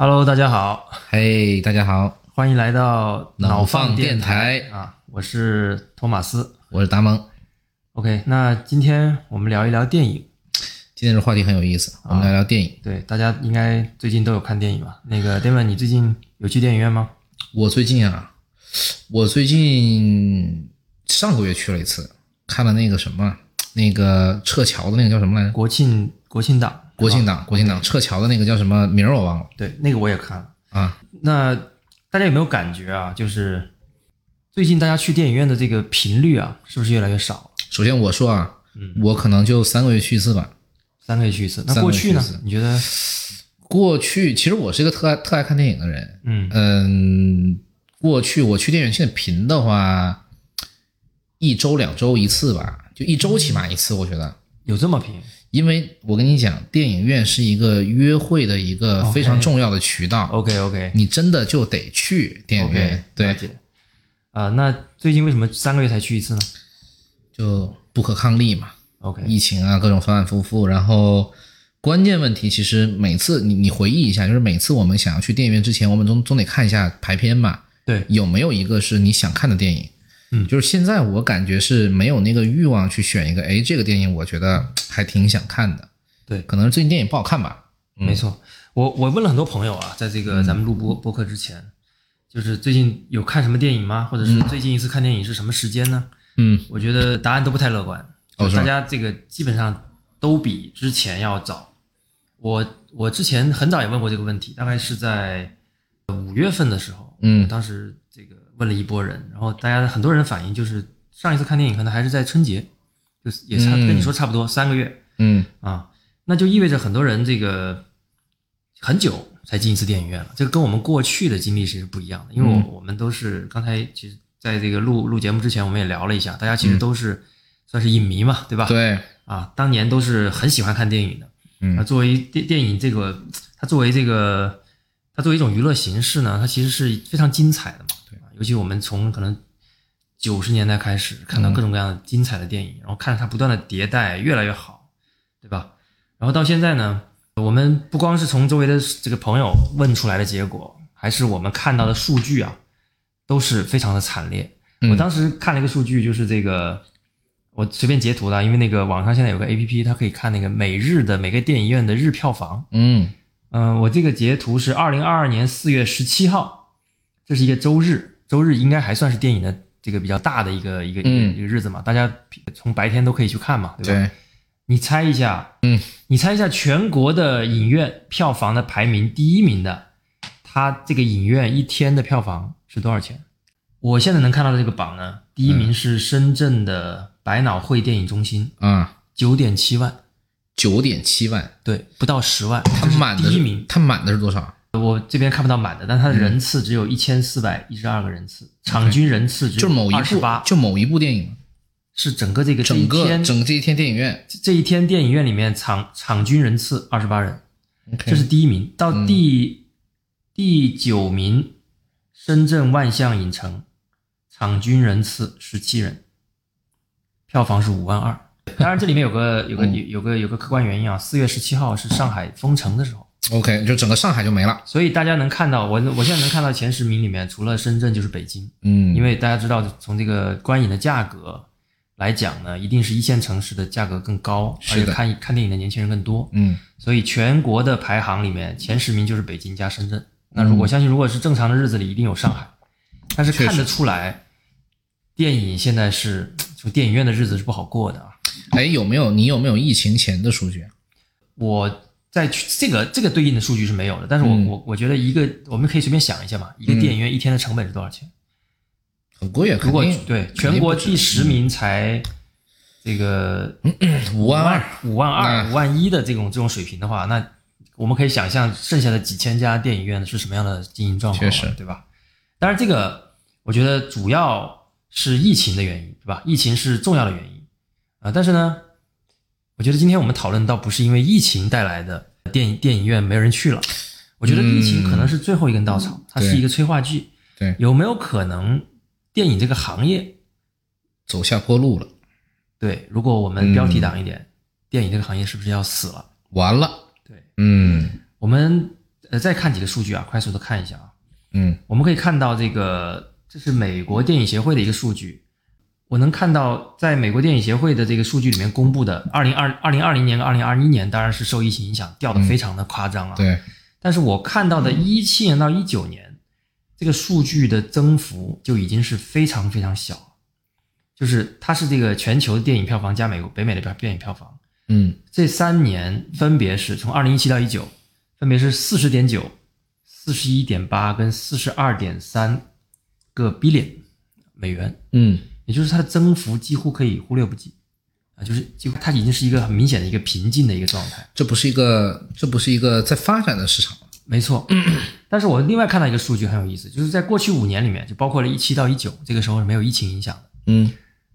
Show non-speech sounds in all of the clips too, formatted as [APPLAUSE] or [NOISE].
Hello，大家好，嘿，大家好，欢迎来到脑放放电台台啊，我是托马斯。我是达蒙。OK，那今天我们聊一聊电影。今天这话题很有意思，我们来聊电影。对，大家应该最近都有看电影吧？那个 David，你最近有去电影院吗？我最近啊，我最近上个月去了一次，看了那个什么，那个撤侨的那个叫什么来着？国庆国庆档，国庆档，国庆档撤侨的那个叫什么名儿我忘了对，那个我也看了。啊。那大家有没有感觉啊？就是最近大家去电影院的这个频率啊，是不是越来越少了？首先我说啊，嗯我可能就三个月去一次吧。三个月去一次。那过去呢去？你觉得？过去其实我是一个特爱特爱看电影的人，嗯嗯，过去我去电影院现在频的话，一周两周一次吧，就一周起码一次，我觉得。有这么频因为我跟你讲，电影院是一个约会的一个非常重要的渠道？OK OK 你真的就得去电影院，对。啊、那最近为什么三个月才去一次呢就不可抗力嘛，？OK，疫情啊，各种反反复复，然后关键问题其实每次你你回忆一下，就是每次我们想要去电影院之前，我们总总得看一下排片嘛，对，有没有一个是你想看的电影？嗯。就是现在我感觉是没有那个欲望去选一个，哎，这个电影我觉得还挺想看的，对。可能是最近电影不好看吧，没错。我我问了很多朋友啊，在这嗯。个咱们录播播客之前，就是最近有看什么电影吗？或者是最近一次看电影是什么时间呢？嗯，我觉得答案都不太乐观，就大家这个基本上都比之前要早。我我之前很早也问过这个问题，大概是在五月份的时候，嗯。当时这个问了一波人，然后大家很多人反映就是上一次看电影可能还是在春节，就是也差、嗯跟你说差不多三个月嗯啊，那就意味着很多人这个很久才进一次电影院了，这个跟我们过去的经历是不一样的，因为我、嗯我们都是刚才其实在这个录录节目之前，我们也聊了一下，大家其实嗯都是算是影迷嘛，对吧？对，啊，当年都是很喜欢看电影的。嗯那作为电电影这个，它作为这个，它作为一种娱乐形式呢，它其实是非常精彩的嘛。尤其我们从可能九十年代开始看到各种各样的精彩的电影，然后看着它不断的迭代，越来越好，对吧？然后到现在呢，我们不光是从周围的这个朋友问出来的结果，还是我们看到的数据啊，都是非常的惨烈。嗯我当时看了一个数据，就是这个，我随便截图的，因为那个网上现在有个 A P P，它可以看那个每日的每个电影院的日票房。嗯嗯、我这个截图是二零二二年四月十七号，这是一个周日，周日应该还算是电影的这个比较大的一个一个一个嗯一个日子嘛，大家从白天都可以去看嘛，对吧？对，你猜一下，嗯，你猜一下全国的影院票房的排名第一名的，它这个影院一天的票房是多少钱？我现在能看到的这个榜呢，第一名是深圳的百脑汇电影中心，啊，九点七万，九点七万，对，不到十万，它满的是第一名。它满的是多少？我这边看不到满的，但它的人次只有一千四百一十二个人次，场均人次只有就某一部二十八，就某一部电影，是整个这个整个天整这一天电影院，这一天电影院里面场场均人次二十八人这是第一名。到第、第九名，深圳万象影城，场均人次十七人，票房是五万二。当然，这里面有个有个有有个有个客观原因啊，四月十七号是上海封城的时候，OK，就整个上海就没了。所以大家能看到我我现在能看到前十名里面，除了深圳就是北京，嗯，因为大家知道从这个观影的价格来讲呢，一定是一线城市的价格更高，而且看看电影的年轻人更多。嗯所以全国的排行里面前十名就是北京加深圳。那如果相信，如果是正常的日子里，一定有上海。但是看得出来，电影现在是就电影院的日子是不好过的啊。哎，有没有你有没有疫情前的数据？我在去这个这个对应的数据是没有的，但是我、嗯我我觉得一个我们可以随便想一下嘛，一个电影院一天的成本是多少钱？很贵啊，如果对全国第十名才这个五万二，五万二、那五万一的这种这种水平的话，那我们可以想象剩下的几千家电影院是什么样的经营状况，确实对吧？当然，这个我觉得主要是疫情的原因，对吧？疫情是重要的原因啊、但是呢，我觉得今天我们讨论倒不是因为疫情带来的电影电影院没人去了，我觉得疫情可能是最后一根稻草，它是一个催化剂。对有没有可能电影这个行业走下坡路了，对，如果我们标题党一点，电影这个行业是不是要死了？完了，对嗯我们呃再看几个数据啊，快速的看一下啊。嗯我们可以看到这个，这是美国电影协会的一个数据。我能看到，在美国电影协会的这个数据里面公布的，二零二二零二零年、二零二一年，当然是受疫情影响掉的非常的夸张啊。对，但是我看到的一七年到一九年，这个数据的增幅就已经是非常非常小了，就是它是这个全球电影票房加美国北美的票电影票房，嗯。这三年分别是从二零一七到一九，分别是四十点九、四十一点八跟四十二点三个 billion 美元，嗯也就是它的增幅几乎可以忽略不计啊，就是几乎它已经是一个很明显的一个平静的一个状态。这不是一个这不是一个在发展的市场。没错，[CLEARS THROAT] 但是我另外看到一个数据很有意思，就是在过去五年里面，就包括了一七到一九，这个时候是没有疫情影响的。嗯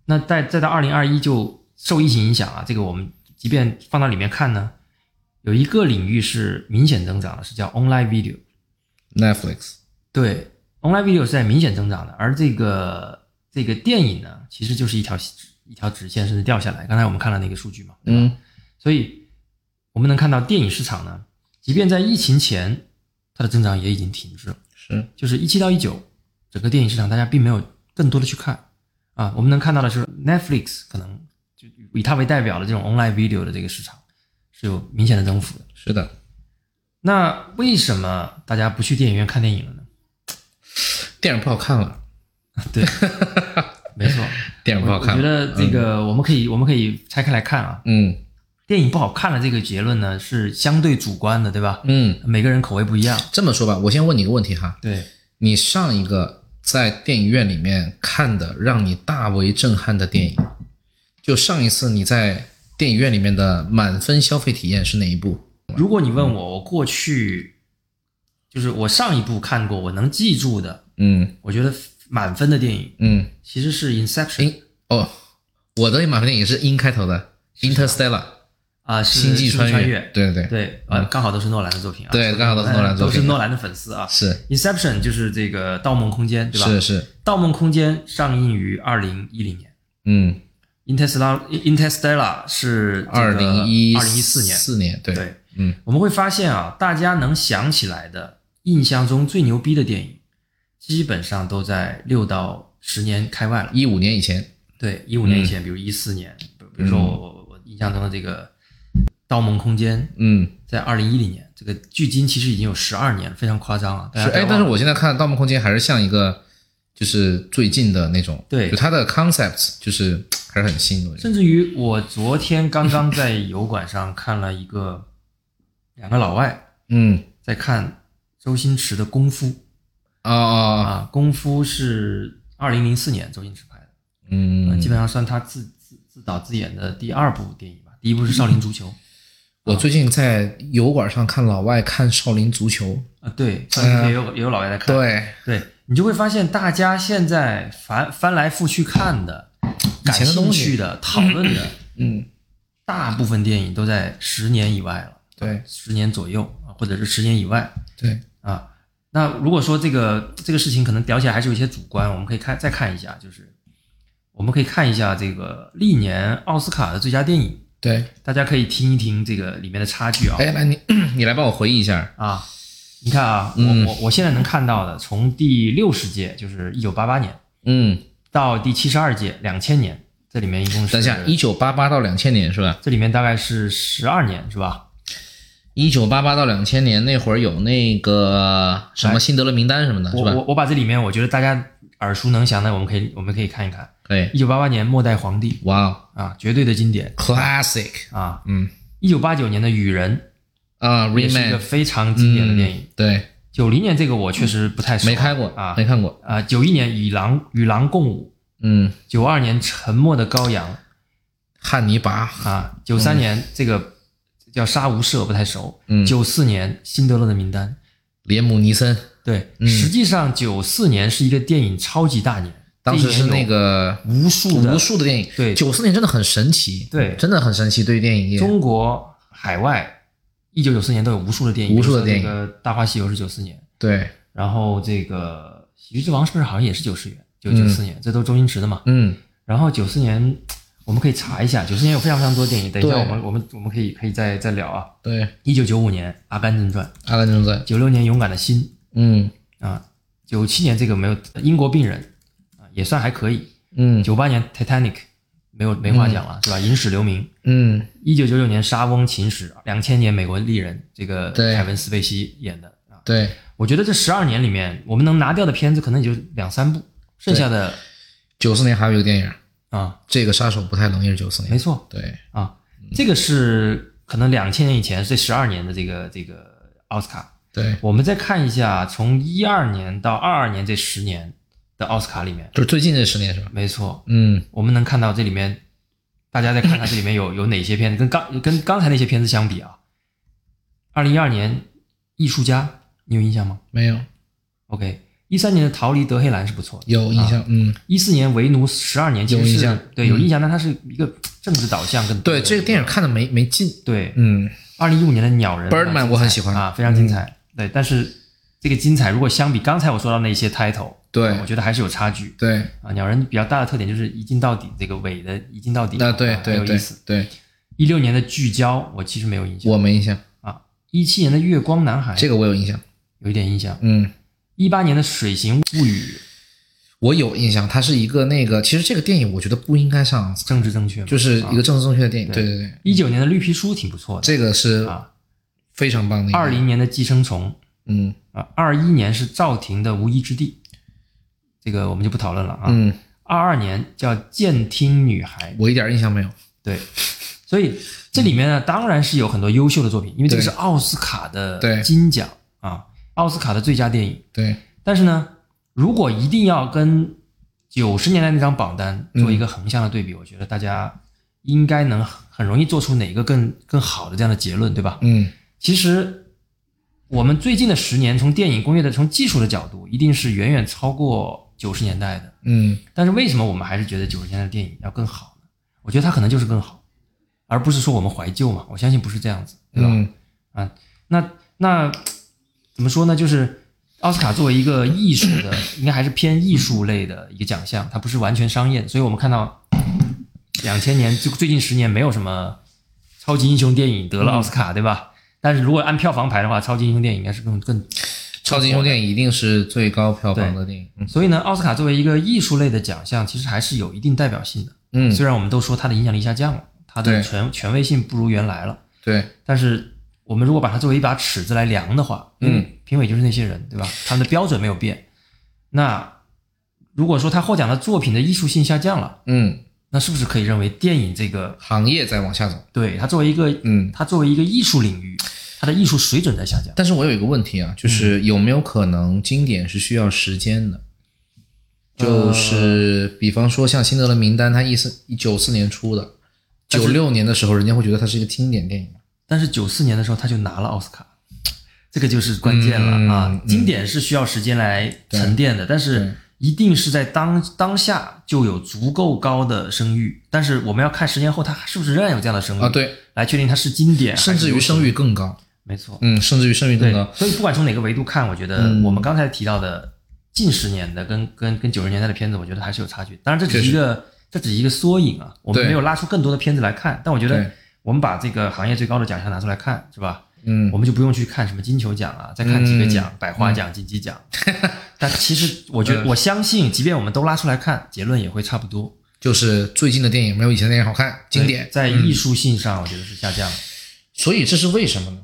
那再再到二零二一就受疫情影响啊，这个我们即便放到里面看呢，有一个领域是明显增长的，是叫 online video。，Netflix，对，online video 是在明显增长的，而这个这个电影呢，其实就是一条一条直线，甚至掉下来。刚才我们看了那个数据嘛，对吧？嗯所以我们能看到电影市场呢，即便在疫情前，它的增长也已经停滞了。是，就是一七到一九，整个电影市场大家并没有更多的去看啊。我们能看到的是 Netflix 可能就以它为代表的这种 online video 的这个市场是有明显的增幅的。是的，那为什么大家不去电影院看电影了呢？电影不好看了，对，[LAUGHS] 没错，电影不好看了。我觉得这个我们可以、我们可以拆开来看啊。嗯电影不好看的这个结论呢是相对主观的，对吧？嗯，每个人口味不一样。这么说吧，我先问你一个问题哈，对，你上一个在电影院里面看的让你大为震撼的电影，就上一次你在电影院里面的满分消费体验是哪一部？如果你问我，我过去就是我上一部看过我能记住的，嗯我觉得满分的电影嗯，其实是 Inception 因哦，我的满分电影是 In 开头的，Interstellar，啊，是星际穿穿越，对对。对，对，呃，刚好都是诺兰的作品啊，对刚好都是诺兰作品都是诺兰的粉丝啊。是。Inception 就是这个《盗梦空间》，对吧？是是，《盗梦空间》上映于二零一零年。嗯，，Interstellar Interstellar 是二零一二零一四年。四年，对，对，嗯，我们会发现啊，大家能想起来的印象中最牛逼的电影，基本上都在六到十年开外了。一五年以前，对，一五年以前，比如一四年，比比如说我我我印象中的这个《盗梦空间》，嗯，在二零一零年，这个距今其实已经有十二年，非常夸张了。但是哎，但是我现在看《盗梦空间》还是像一个就是最近的那种，对就它的 concept 就是还是很新的，甚至于我昨天刚刚在油管上看了一个两个老外嗯。在看周星驰的《功夫》啊啊功夫》是二零零四年周星驰拍的，嗯。呃，基本上算他自自自导自演的第二部电影吧。第一部是《少林足球》[LAUGHS] 我最近在油管上看老外看少林足球，啊，对，也有也有老外在看，对，对你就会发现，大家现在翻翻来覆去看的、以感兴趣的、讨论的，嗯，大部分电影都在十年以外了，对。十年左右啊，或者是十年以外。对，啊。那如果说这个这个事情可能聊起来还是有一些主观，我们可以看再看一下，就是我们可以看一下这个历年奥斯卡的最佳电影，对，大家可以听一听这个里面的差距啊。哎，来你 [COUGHS] 你来帮我回忆一下，啊，你看啊，嗯我我我现在能看到的，从第六十届就是一九八八年嗯，到第七十二届两千年，这里面一共是等一下，一九八八到两千年是吧？这里面大概是十二年是吧？一九八八到两千年那会儿有那个什么辛德勒名单什么的，是吧？我我我把这里面我觉得大家耳熟能详的，我们可以我们可以看一看。可以，一九八八年《末代皇帝。哇哦》啊，绝对的经典，classic，啊。嗯。一九八九年的《雨人。啊》也是一个非常经典的电影。嗯对，九零年这个我确实不太熟，没看过啊。没看过，啊。九一年《与狼与狼共舞。嗯，》，九二年《沉默的羔羊》。汉尼拔，啊，九三年这个叫杀无赦，不太熟。嗯九四年辛德勒的名单，连姆尼森，对，嗯实际上九四年是一个电影超级大年，当时是那个无数无数的电影，对九四年真的很神奇，对真的很神奇，对于电影业，中国海外，一九九四年都有无数的电影，无数的电影个《大话西游》是九四年，对，然后这个《喜剧之王》是不是好像也是九十年？九九四年，这都周星驰的嘛。嗯然后九四年，我们可以查一下，九十年有非常非常多电影。等一下，对我们我们我们可以可以再再聊啊。对，《一九九五年《阿甘正传阿甘正传》，》，九六年《勇敢的心嗯》啊，九七年这个没有《英国病人》啊，也算还可以。嗯九八年《Titanic》没有没话讲了，是吧？影史留名。嗯，一九九九年《沙翁情史》，两千年《美国丽人》，这个对凯文·斯贝西演的啊。对，我觉得这十二年里面，我们能拿掉的片子可能也就两三部，剩下的九四年还有一个电影，啊，这个杀手不太冷也是九四年，没错。对，啊，这个是可能两千年以前这十二年的这个这个奥斯卡。对，我们再看一下，从一二年到二二年这十年的奥斯卡里面，就是最近这十年是吧？没错，嗯，我们能看到这里面，大家再看看这里面有 [COUGHS] 有哪些片子跟刚跟刚才那些片子相比啊。二零一二年《艺术家》，你有印象吗？没有，？OK，一三年的《逃离德黑兰》是不错的，有印象，嗯，一四年《为奴十二年》其实是有印象嗯对有印象，但它是一个政治导向更多对，这个电影看的没没劲，对，嗯，二零一五年的《鸟人》Birdman 我很喜欢嗯啊，非常精彩。对，但是这个精彩如果相比刚才我说到那些 title，对我觉得还是有差距对，啊。鸟人比较大的特点就是一镜到底，这个尾的一镜到底，那对啊很有意思。对，一六年的聚焦，我其实没有印象我没印象，啊。一七年的月光男孩，这个我有印象，有一点印象。嗯，一八年的水形物语，我有印象，它是一个那个，其实这个电影我觉得不应该上政治正确，就是一个政治正确的电影，对对对对，一九年的绿皮书挺不错的这个是啊。非常棒的二零年的寄生虫嗯啊，二一年是赵婷的无依之地，这个我们就不讨论了啊。嗯，二二年叫监听女孩，我一点印象没有，对，所以这里面呢，当然是有很多优秀的作品，因为这个是奥斯卡的对金奖啊，奥斯卡的最佳电影。对，但是呢，如果一定要跟九十年代那张榜单做一个横向的对比，我觉得大家应该能很很容易做出哪个更更好的这样的结论，对吧？嗯其实我们最近的十年，从电影工业的从技术的角度，一定是远远超过九十年代的。嗯但是为什么我们还是觉得九十年代的电影要更好呢？我觉得它可能就是更好，而不是说我们怀旧嘛。我相信不是这样子，对吧？嗯啊，那那怎么说呢？就是奥斯卡作为一个艺术的，[COUGHS] 应该还是偏艺术类的一个奖项，它不是完全商业的。所以我们看到两千年就最近十年没有什么超级英雄电影得了奥斯卡，对吧？但是如果按票房排的话，超级英雄电影应该是更更超级英雄电影一定是最高票房的电影，嗯所以呢，奥斯卡作为一个艺术类的奖项，其实还是有一定代表性的。嗯，虽然我们都说它的影响力下降了，它的权权威性不如原来了，对，但是我们如果把它作为一把尺子来量的话，嗯，评委就是那些人，对吧？他们的标准没有变。那如果说他获奖的作品的艺术性下降了，嗯，那是不是可以认为电影这个行业在往下走，对它作为一个，嗯，它作为一个艺术领域，它的艺术水准在下降？但是我有一个问题啊，就是有没有可能经典是需要时间的？就是比方说像《辛德勒名单》，它一四一九四年出的，九六年的时候，人家会觉得它是一个经典电影。但是九四年的时候他就拿了奥斯卡，这个就是关键了、嗯啊！嗯经典是需要时间来沉淀的，但是一定是在当当下就有足够高的声誉。但是我们要看十年后它是不是仍然有这样的声誉啊，，对，来确定它是经典，甚至于声誉。更高，没错，嗯，甚至于声誉更高，，所以不管从哪个维度看，我觉得嗯我们刚才提到的近十年的跟跟跟九十年代的片子，我觉得还是有差距。当然，这只是一个这只是一个缩影啊，我们没有拉出更多的片子来看。但我觉得对我们把这个行业最高的奖项拿出来看，是吧？嗯我们就不用去看什么金球奖啊，再看几个奖，百花奖、金鸡奖。[LAUGHS] 但其实我觉得，嗯我相信，即便我们都拉出来看，结论也会差不多。就是最近的电影没有以前的电影好看，经典。在艺术性上，我觉得是下降了。所以这是为什么呢？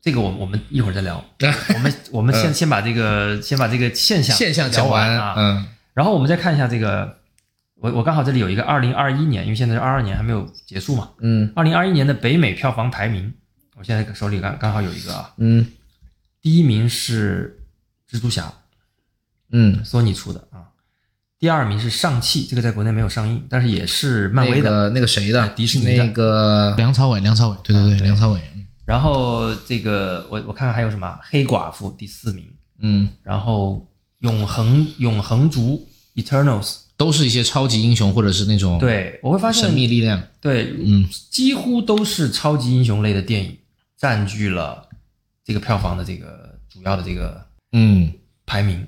这个我们我们一会儿再聊。[LAUGHS] 我们我们先先把这个先把这个现象现象聊讲完啊，嗯然后我们再看一下这个，我我刚好这里有一个二零二一年，因为现在是二二年还没有结束嘛。嗯。二零二一年的北美票房排名，我现在手里刚刚好有一个啊，嗯。第一名是蜘蛛侠，嗯，索尼出的啊，第二名是上汽，这个在国内没有上映，但是也是漫威的。那个那个谁的，迪士尼的。那个梁朝伟，梁朝伟，对对对，对。梁朝伟，然后这个我我看看还有什么，黑寡妇第四名，嗯，然后永恒永恒族 Eternals，都是一些超级英雄或者是那种对我会发现神秘力量，对，嗯，几乎都是超级英雄类的电影占据了这个票房的这个主要的这个嗯排名。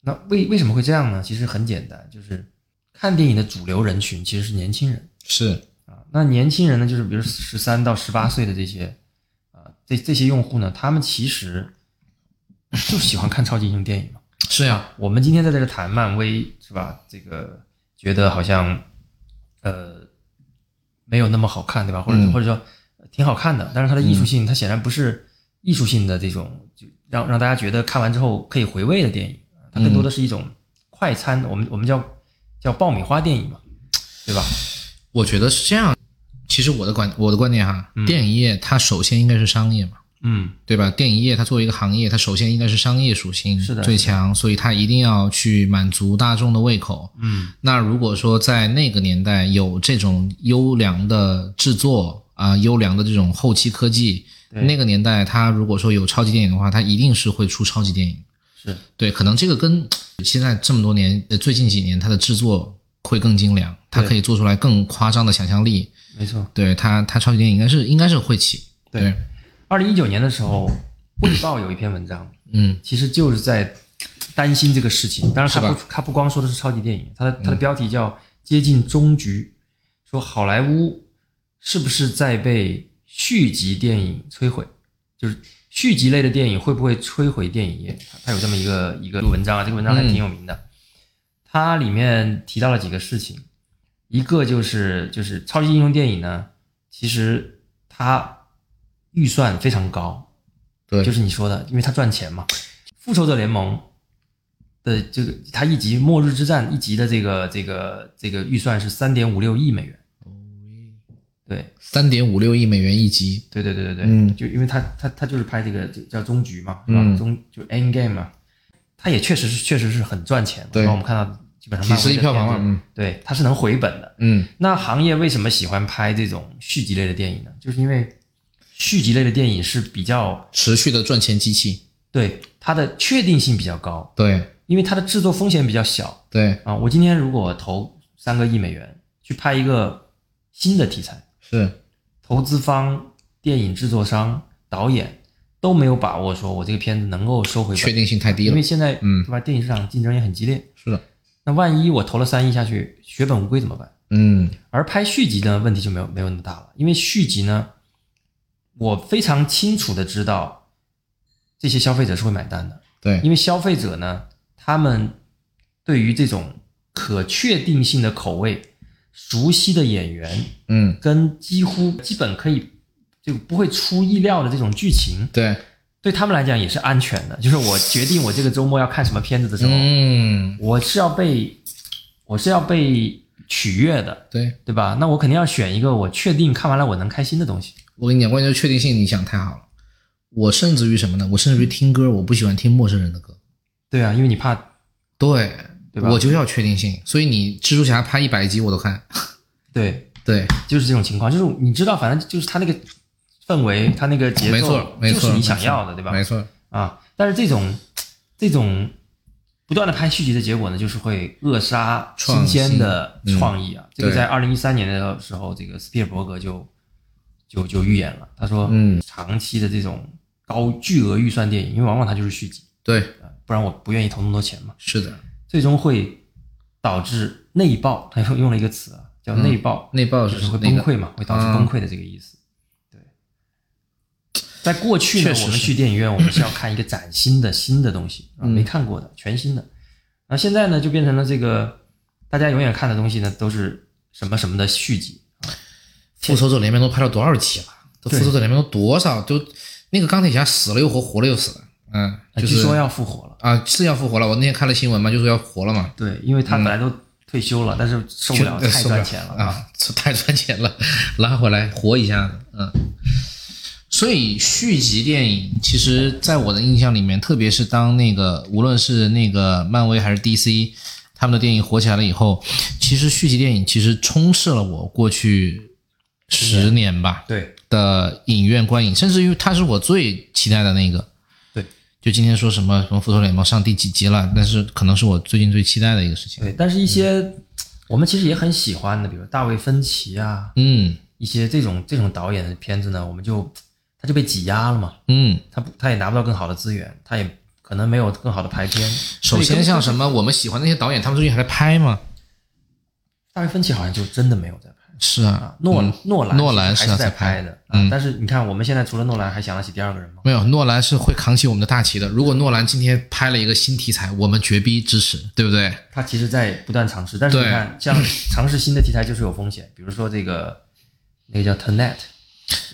那为为什么会这样呢？其实很简单，就是看电影的主流人群其实是年轻人是，啊。那年轻人呢，就是比如十三到十八岁的这些啊，这这些用户呢，他们其实就喜欢看超级英雄电影嘛。是呀，我们今天在这个谈漫威是吧？这个觉得好像呃没有那么好看，对吧？或者、嗯或者说挺好看的，但是它的艺术性，它显然不是艺术性的这种，就让让大家觉得看完之后可以回味的电影，它更多的是一种快餐，我们我们叫叫爆米花电影嘛，对吧？我觉得是这样。其实我的观我的观点哈，电影业它首先应该是商业嘛，嗯，对吧？电影业它作为一个行业，它首先应该是商业属性是的最强，所以它一定要去满足大众的胃口。嗯，那如果说在那个年代有这种优良的制作啊、优良的这种后期科技，那个年代它如果说有超级电影的话，它一定是会出超级电影。是对，可能这个跟现在这么多年，呃最近几年它的制作会更精良，它可以做出来更夸张的想象力。没错。对它，它超级电影应该是应该是会起。对二零一九年的时候，《卫报》有一篇文章，嗯其实就是在担心这个事情。当然，它是吧嗯不，他不光说的是超级电影，他的他的标题叫“接近终局”，说好莱坞是不是在被续集电影摧毁？就是续集类的电影会不会摧毁电影业？它它有这么一个一个文章啊，这个文章还挺有名的。它里面提到了几个事情，一个就是就是超级英雄电影呢，其实它预算非常高，对，就是你说的，因为它赚钱嘛。复仇者联盟的这个，它一集《末日之战》一集的这个这个这个预算是三点五六亿美元。对三点五六亿美元一集。对对对对对，嗯就因为他他他就是拍这个叫终局嘛，是吧？嗯终就 End Game 嘛，他也确实是确实是很赚钱的。对然后我们看到基本上几十亿票房了嗯对，它是能回本的。嗯，那行业为什么喜欢拍这种续集类的电影呢？就是因为续集类的电影是比较持续的赚钱机器。对它的确定性比较高，对因为它的制作风险比较小对，啊。我今天如果投三个亿美元去拍一个新的题材，是投资方、电影制作商、导演都没有把握说我这个片子能够收回，确定性太低了因为。现在嗯对吧？电影市场竞争也很激烈，是的，那万一我投了三亿下去，血本无归怎么办？嗯而拍续集呢，问题就没有没有那么大了，因为续集呢，我非常清楚的知道这些消费者是会买单的，对因为消费者呢，他们对于这种可确定性的口味、熟悉的演员嗯跟几乎基本可以就不会出意料的这种剧情，对对他们来讲也是安全的。就是我决定我这个周末要看什么片子的时候，嗯我是要被我是要被取悦的，对，对吧？那我肯定要选一个我确定看完了我能开心的东西。我跟你讲，关键就确定性，你想太好了。我甚至于什么呢？我甚至于听歌，我不喜欢听陌生人的歌。对啊，因为你怕对，对吧我就要确定性，所以你蜘蛛侠拍一百集我都看。[LAUGHS] 对，对，就是这种情况，就是你知道，反正就是他那个氛围，他那个节奏，没错，没错，就是你想要的，对吧？没错，啊，但是这种这种不断的拍续集的结果呢，就是会扼杀新鲜的嗯创意啊。这个在二零一三年的时候，这个斯皮尔伯格就就就预言了，他说，嗯，长期的这种高巨额预算电影，因为往往它就是续集，对，啊不然我不愿意投那么多钱嘛，是的，最终会导致内爆。他用用了一个词啊，叫内爆，内爆就是是会崩溃嘛，会导致啊崩溃的这个意思。对，在过去呢我们去电影院，我们是要看一个崭新的新的东西啊，嗯没看过的，全新的。那现在呢，就变成了这个大家永远看的东西呢，都是什么什么的续集啊。复仇者联盟都拍了多少集了？都复仇者联盟都多少？都那个钢铁侠死了又活，活了又死了。嗯，就是说要复活了。啊，是要复活了。我那天看了新闻嘛，就说要活了嘛。对，因为他本来都退休了，但是受不了，太赚钱了啊。啊，[LAUGHS] 太赚钱了，[LAUGHS] 拉回来活一下子，嗯。所以续集电影，其实在我的印象里面，特别是当那个无论是那个漫威还是 DC，他们的电影火起来了以后，其实续集电影其实充斥了我过去十年吧对的影院观影，甚至于它是我最期待的那个。对，就今天说什么什么复仇者联盟上第几集了，但是可能是我最近最期待的一个事情。对，但是一些我们其实也很喜欢的，比如大卫芬奇啊，嗯一些这种这种导演的片子呢，我们就他就被挤压了嘛，嗯。他不他也拿不到更好的资源，他也可能没有更好的排片。首先，像什么我们喜欢那些导演，他们最近还在拍吗？大卫芬奇好像就真的没有在拍是啊啊，，诺嗯诺兰诺兰是在拍拍的，嗯啊但是你看我们现在除了诺兰还想得起第二个人吗？没有，诺兰是会扛起我们的大旗的。如果诺兰今天拍了一个新题材，我们绝逼支持，对不对？他其实在不断尝试，但是你看，[LAUGHS] 像尝试新的题材就是有风险，比如说这个那个叫 Tenet，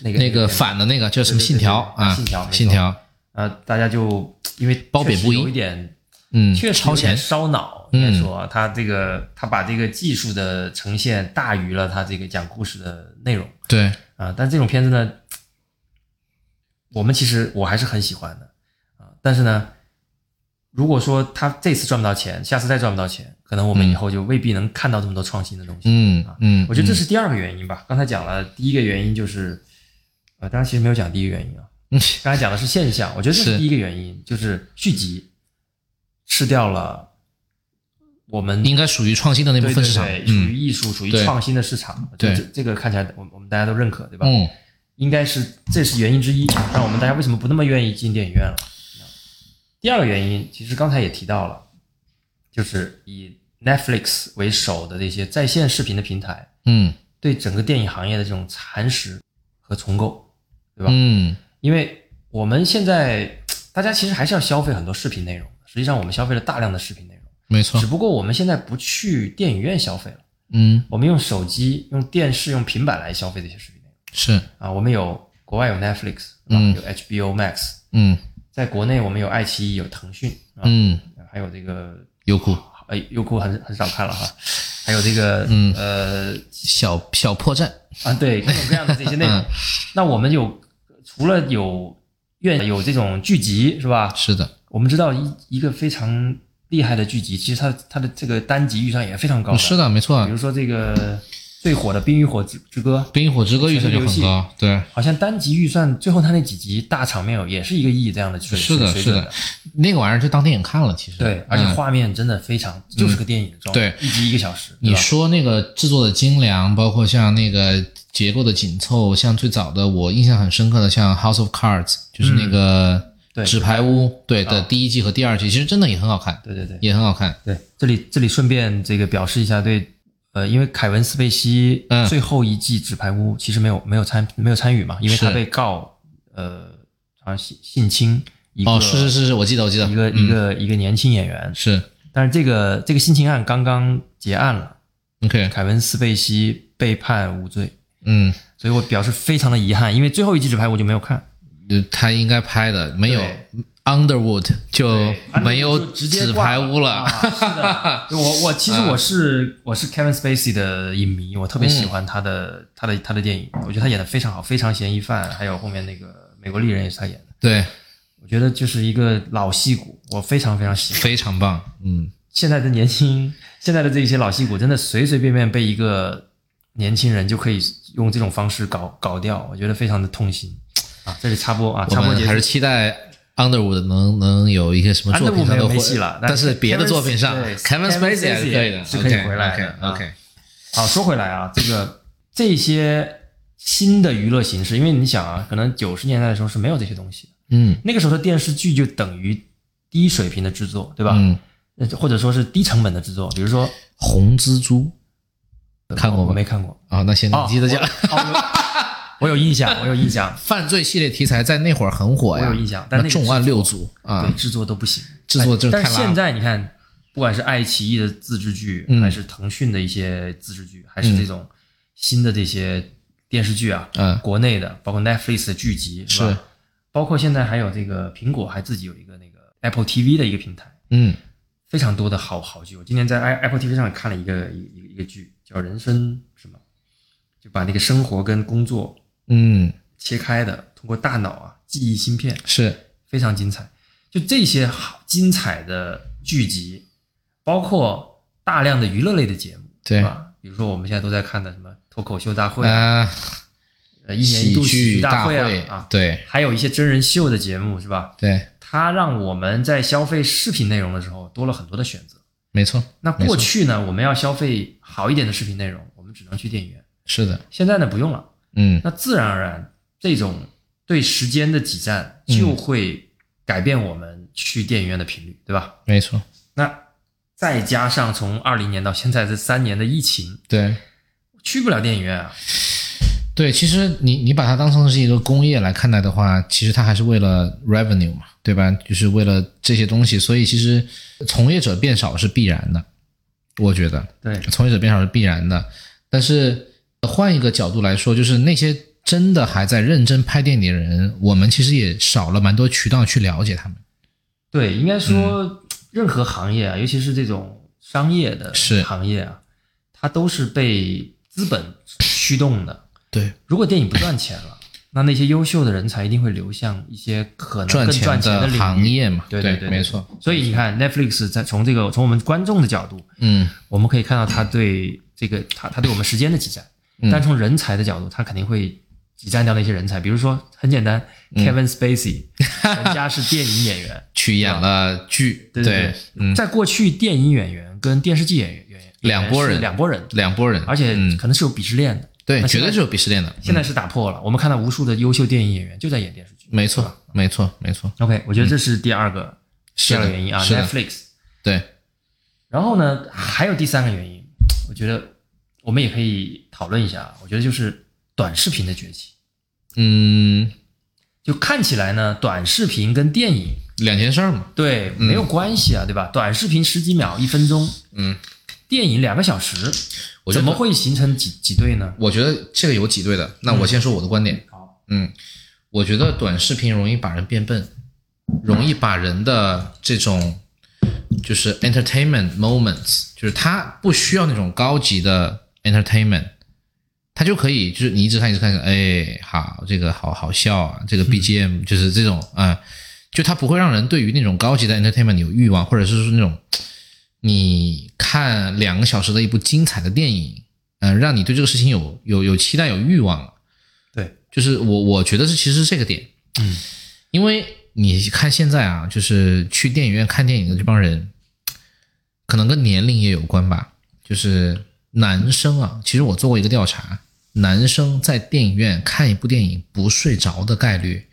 那个那个反的那个叫什么信条啊？信条信条，呃，大家就因为褒贬不一有一点嗯，确实烧脑，应该说他这个他把这个技术的呈现大于了他这个讲故事的内容对，啊。但这种片子呢，我们其实我还是很喜欢的啊。但是呢，如果说他这次赚不到钱，下次再赚不到钱，可能我们以后就未必能看到这么多创新的东西。嗯嗯，我觉得这嗯是第二个原因吧。刚才讲了第一个原因就是，呃，当然其实没有讲第一个原因啊。[LAUGHS] 嗯刚才讲的是现象，我觉得这是是第一个原因，就是续集吃掉了我们应该属于创新的那部分市场，对，属于嗯艺术，属于创新的市场。对这这个看起来我们我们大家都认可，对吧？嗯，应该是这是原因之一，让我们大家为什么不那么愿意进电影院了。第二个原因，其实刚才也提到了，就是以 Netflix 为首的这些在线视频的平台，嗯对整个电影行业的这种蚕食和重构，对吧？嗯因为我们现在大家其实还是要消费很多视频内容，实际上我们消费了大量的视频内容，没错。只，不过我们现在不去电影院消费了，嗯。我们用手机、用电视、用平板来消费这些视频内容。是，啊。我们有国外有 Netflix？嗯。有 HBO Max，嗯。在国内我们有爱奇艺、有腾讯啊，嗯，还有这个优酷。哎优酷很很少看了哈，还有这个嗯。呃小小破站，啊，对，各种各样的这些内容。[LAUGHS] 嗯。那我们有除了有院有这种剧集是吧？是的，我们知道一一个非常厉害的剧集，其实它它的这个单集预算也非常高的。是的，没错。比，如说这个最火的《冰与火之之歌《冰与火之歌》预算就很高，对，》，好像单集预算最后它那几集大场面有也是一个亿这样的水是的，是的。那个玩意儿就当电影看了，其实，对，而且嗯。画面真的非常，就是个电影的状态，对。一集一个小时。你说那个制作的精良，包括像那个结构的紧凑，像最早的我印象很深刻的，像《House of Cards》，就是那个嗯对。纸牌屋，对的啊。第一季和第二季，其实真的也很好看，对对对，也很好看。对，这里这里顺便这个表示一下对，呃，因为凯文斯贝西嗯。最后一季《纸牌屋》其实没有没有参没有参与嘛，因为他被告呃好像性性侵一个哦，是是是是，我记得我记得，一个嗯。一个一个年轻演员，是。但是这个这个性侵案刚刚结案了，OK，凯文斯贝西被判无罪，嗯，所以我表示非常的遗憾，因为最后一季《纸牌屋》就没有看，呃他应该拍的没有 Underwood 就没有纸挂牌屋了，啊是的，[LAUGHS] 我我其实我是我是 Kevin Spacey 的影迷，我特别喜欢他的、他的他的电影，我觉得他演的非常好，非常嫌疑犯，还有后面那个美国丽人也是他演的，对，我觉得就是一个老戏骨，我非常非常喜欢。非常棒，嗯，现在的年轻，现在的这些老戏骨，真的随随便便被一个年轻人就可以用这种方式搞搞掉，我觉得非常的痛心啊！这里插播啊，我插播还是期待 Underwood 能能有一些什么作品上的回没戏了但是别的作品上对，Kevin Spacey 还是可以的，是可以回来的 OK 好，说回来啊，这个这些新的娱乐形式，因为你想啊，可能九十年代的时候是没有这些东西的，嗯那个时候的电视剧就等于低水平的制作，对吧？嗯，呃或者说是低成本的制作，比如说红蜘蛛看过吗？没看过，啊，那行，哦你接着讲。我有印象，[LAUGHS] 我有印象，犯罪系列题材在那会儿很火呀，我有印象但那重案六组啊。对，，制作都不行，制作但是现。在你看，不管是爱奇艺的自制剧，嗯。还是腾讯的一些自制剧，还是这种新的这些电视剧啊，嗯。国内的，包括 Netflix 的剧集，是吧？包括现在还有这个苹果还自己有一个那个 Apple TV 的一个平台，嗯。非常多的好好剧。我今天在 i Apple TV 上也看了一个一一个一个剧，叫《人生什么》，就把那个生活跟工作嗯，切开的，通过大脑啊记忆芯片，是非常精彩。就这些好精彩的剧集，包括大量的娱乐类的节目，对吧？比如说我们现在都在看的什么脱口秀大会啊，啊，呃，一年一喜度喜剧剧大会会啊，啊，对还有一些真人秀的节目，是吧？对，它让我们在消费视频内容的时候多了很多的选择。没错，那过去呢，我们要消费好一点的视频内容，我们只能去电影院。是的，现在呢，不用了。嗯那自然而然，这种对时间的挤占就会改变我们去电影院的频率，对吧？没错，那再加上从二零年到现在这三年的疫情，对去不了电影院啊。对，其实你你把它当成是一个工业来看待的话，其实它还是为了 revenue 嘛，对吧？就是为了这些东西，所以其实从业者变少是必然的，我觉得对，从业者变少是必然的。但是换一个角度来说，就是那些真的还在认真拍电影的人，我们其实也少了蛮多渠道去了解他们。对，应该说任何行业啊，尤其是这种商业的是行业啊，它都是被资本驱动的。对，如果电影不赚钱了，那那些优秀的人才一定会流向一些可能更赚赚钱的行业嘛，对对，对没错。所以你看，Netflix 在从这个从我们观众的角度，嗯，我们可以看到他对这个他他对我们时间的挤占，嗯但从人才的角度，他肯定会挤占掉那些人才。比如说很简单、k 嗯 e v i n Spacey，[LAUGHS] 人家是电影演员，[LAUGHS] 去演了剧，对对嗯，在过去电影演员跟电视剧演员两拨人两拨人，两拨人，而且嗯，可能是有鄙视链的。对，绝对是有鄙视链的。现在是打破了，我们看到无数的优秀电影演员就在演电视剧。没错，没错，没错，OK，我觉得这是第二个、第二个原因啊，Netflix。对，然后呢，还有第三个原因，我觉得我们也可以讨论一下啊。我觉得就是短视频的崛起。嗯，就看起来呢，短视频跟电影两件事儿嘛。对没有关系啊，对吧？短视频十几秒、一分钟，嗯，电影两个小时，怎么会形成几几对呢？我觉得这个有几对的。那我先说我的观点。好，嗯，我觉得短视频容易把人变笨，容易把人的这种就是 entertainment moments，就是他不需要那种高级的 entertainment，他就可以就是你一直看一直看，哎，好，这个好好笑啊，这个 BGM 就是这种啊、就它不会让人对于那种高级的 entertainment 有欲望，或者是说那种你看两个小时的一部精彩的电影，嗯、让你对这个事情有有有期待有欲望了。对，就是我我觉得是其实是这个点，嗯，因为你看现在啊，就是去电影院看电影的这帮人，可能跟年龄也有关吧。就是男生啊，其实我做过一个调查，男生在电影院看一部电影不睡着的概率，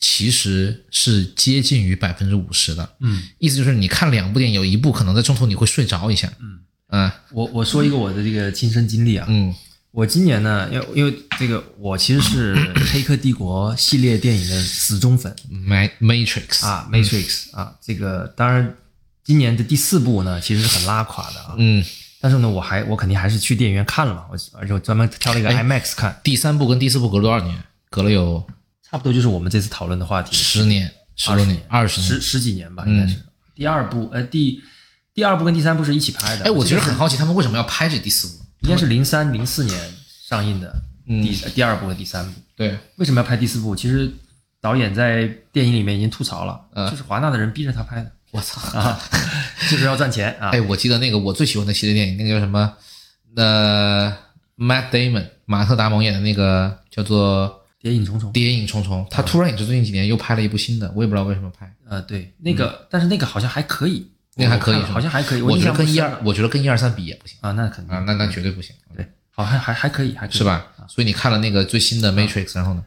其实是接近于百分之五十的。嗯。意思就是你看两部电影，有一部可能在中途你会睡着一下。嗯。啊。我我说一个我的这个亲身经历啊，嗯。我今年呢，因为因为这个我其实是 [CLEARS THROAT]《黑客帝国》系列电影的死忠粉，Ma Matrix 啊，《Matrix》啊，这个当然今年的第四部呢，其实是很拉垮的啊，嗯，但是呢，我还我肯定还是去电影院看了嘛，我而且我专门挑了一个哎 IMAX 看，第三部跟第四部隔了多少年？隔了有差不多就是我们这次讨论的话题，十年、十多年、二十年。十十几年吧，应该是。第二部呃第第二部跟第三部是一起拍的，哎，我其实很好奇，他们为什么要拍这第四部？应该是零三零四年上映的嗯第、第二部和第三部。对，为什么要拍第四部？其实导演在电影里面已经吐槽了，嗯就是华纳的人逼着他拍的我操！啊，[LAUGHS] 就是要赚钱啊。哎，我记得那个我最喜欢的系列电影，那个叫什么？呃，Matt Damon 马特达蒙演的那个叫做谍影重重《谍影重重》，他突然也是最近几年又拍了一部新的，我也不知道为什么拍。呃，对，那个、但是那个好像还可以，嗯那个还可以好像还可以。我觉得跟一二我觉得跟一二三比也不行啊，那肯定啊，那那绝对不行，对，好还还还可以，还可以是？吧？所以你看了那个最新的 Matrix，然后呢？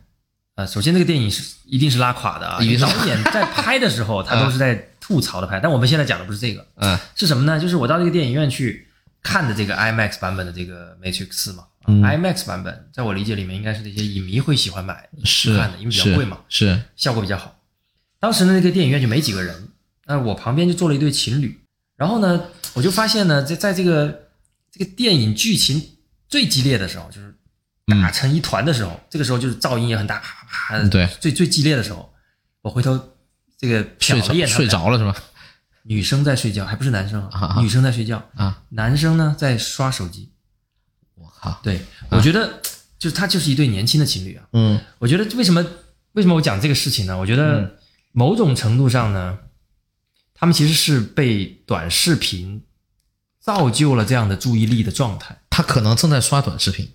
呃，首先那个电影是一定是拉垮的啊，导演在拍的时候他都是在吐槽的拍，但我们现在讲的不是这个，嗯。是什么呢？就是我到这个电影院去看的这个 IMAX 版本的这个 Matrix 四嘛、啊嗯。IMAX 版本在我理解里面应该是那些影迷会喜欢买去是看的，因为比较贵嘛，是，效果比较好。当时呢，那个电影院就没几个人，那我旁边就坐了一对情侣，然后呢，我就发现呢，在在这个这个电影剧情最激烈的时候，就是打成一团的时候，这个时候就是噪音也很大，啪啪啪对，最最激烈的时候，我回头这个瞟睡着睡着了是吧？女生在睡觉，还不是男生啊，女生在睡觉，啊，男生呢在刷手机。我靠，对，我觉得就是他就是一对年轻的情侣啊，嗯我觉得为什么为什么我讲这个事情呢？我觉嗯得某种程度上呢，他们其实是被短视频造就了这样的注意力的状态。他可能正在刷短视频。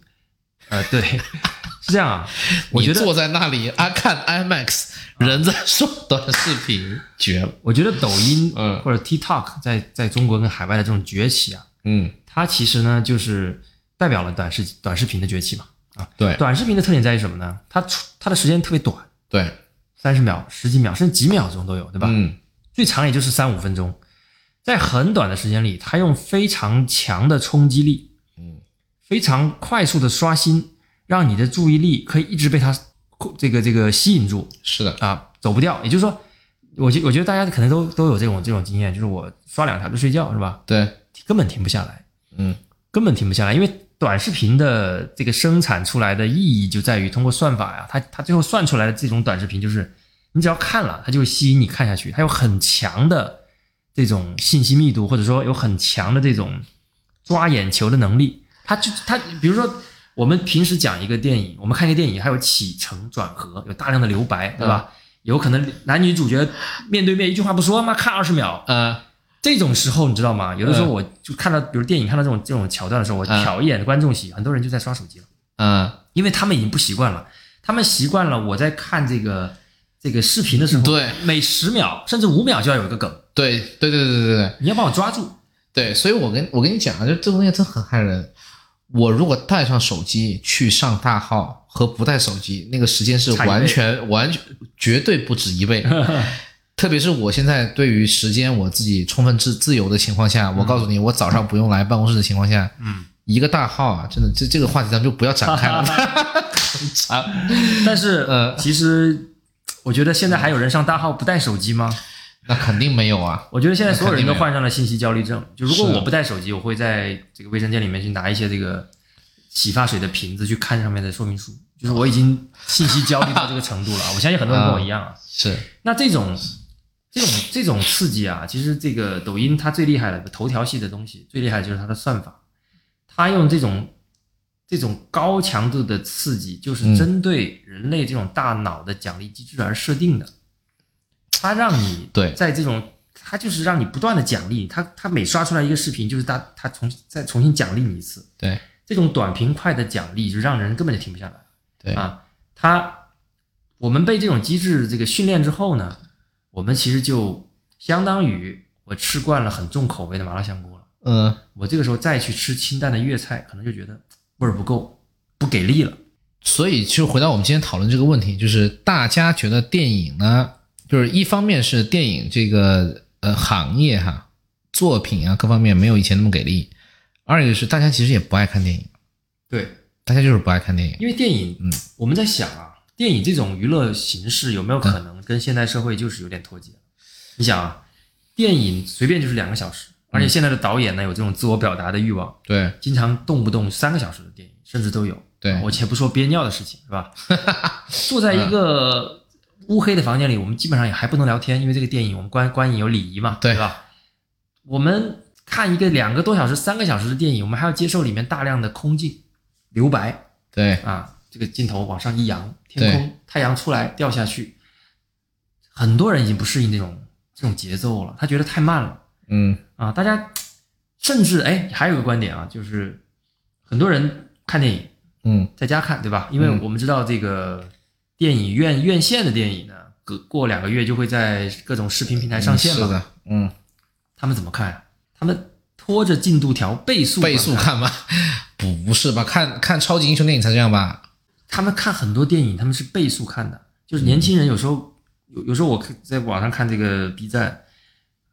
呃，对，[LAUGHS] 是这样啊。我觉得，你坐在那里啊看 IMAX，人在刷短视频，绝了。我觉得抖音嗯或者 TikTok 在在中国跟海外的这种崛起啊，嗯，它其实呢就是代表了短视短视频的崛起嘛。啊，对短视频的特点在于什么呢？它出它的时间特别短，对，三十秒、十几秒，甚至几秒钟都有，对吧？嗯最长也就是三五分钟。在很短的时间里，它用非常强的冲击力，嗯，非常快速的刷新，让你的注意力可以一直被它这个这个吸引住是的，啊，走不掉。也就是说，我觉我觉得大家可能都都有这种这种经验，就是我刷两条就睡觉是吧？对，根本停不下来，嗯根本停不下来，因为短视频的这个生产出来的意义就在于通过算法呀，它它最后算出来的这种短视频就是你只要看了，它就会吸引你看下去，它有很强的这种信息密度，或者说有很强的这种抓眼球的能力。它就它比如说我们平时讲一个电影，我们看一个电影，还有起承转合，有大量的留白，对吧？有可能男女主角面对面一句话不说，妈看二十秒，呃这种时候，你知道吗？有的时候嗯我就看到，比如电影看到这种这种桥段的时候，我嗯瞟一眼观众席，很多人就在刷手机了，嗯，因为他们已经不习惯了，他们习惯了我在看这个这个视频的时候，对，每十秒甚至五秒就要有一个梗，对对对对对对对你要把我抓住。对，所以我跟我跟你讲啊，就这个东西真很害人。我如果带上手机去上大号和不带手机，那个时间是完全完全绝对不止一倍。[LAUGHS] 特别是我现在对于时间我自己充分自自由的情况下，我告诉你，我早上不用来办公室的情况下，嗯，一个大号啊，真的这这个话题咱们就不要展开了，[LAUGHS] 很长。但是，呃其实我觉得现在还有人上大号不带手机吗？那肯定没有啊，我觉得现在所有人都患上了信息焦虑症。就如果我不带手机，我会在这个卫生间里面去拿一些这个洗发水的瓶子去看上面的说明书。就是我已经信息焦虑到这个程度了。我相信很多人跟我一样啊。是那这种这种这种刺激啊，其实这个抖音它最厉害的头条系的东西，最厉害的就是它的算法，它用这种这种高强度的刺激，就是嗯针对人类这种大脑的奖励机制而设定的。它让你对在这种，他就是让你不断的奖励，他，他每刷出来一个视频，就是他他重再重新奖励你一次。对这种短平快的奖励，就让人根本就停不下来。对啊，他我们被这种机制这个训练之后呢，我们其实就相当于我吃惯了很重口味的麻辣香锅了，嗯我这个时候再去吃清淡的粤菜，可能就觉得味儿不够，不给力了。所以就回到我们今天讨论这个问题，就是大家觉得电影呢，就是一方面是电影这个呃行业哈作品啊各方面没有以前那么给力，二一个是大家其实也不爱看电影，对，大家就是不爱看电影。因为电影，嗯，我们在想啊，电影这种娱乐形式有没有可能跟现代社会就是有点脱节？你想啊，电影随便就是两个小时，而且现在的导演呢有这种自我表达的欲望，对经常动不动三个小时的电影，甚至都有。对我且不说憋尿的事情，是吧？[LAUGHS] 坐在一个乌黑的房间里，我们基本上也还不能聊天，因为这个电影我们观观影有礼仪嘛，对。吧？我们看一个两个多小时、三个小时的电影，我们还要接受里面大量的空镜、留白。对。啊，这个镜头往上一扬，天空太阳出来掉下去，很多人已经不适应这种这种节奏了，他觉得太慢了。嗯。啊，大家甚至哎，还有个观点啊，就是很多人看电影嗯。在家看，对吧？因为嗯。我们知道这个电影院院线的电影呢，隔过两个月就会在各种视频平台上线嘛。是的，嗯他们怎么看？他们拖着进度条倍速倍速看吗？[LAUGHS] 不不是吧？看看超级英雄电影才这样吧？他们看很多电影，他们是倍速看的。就是年轻人有时候有有时候我看在网上看这个 B 站，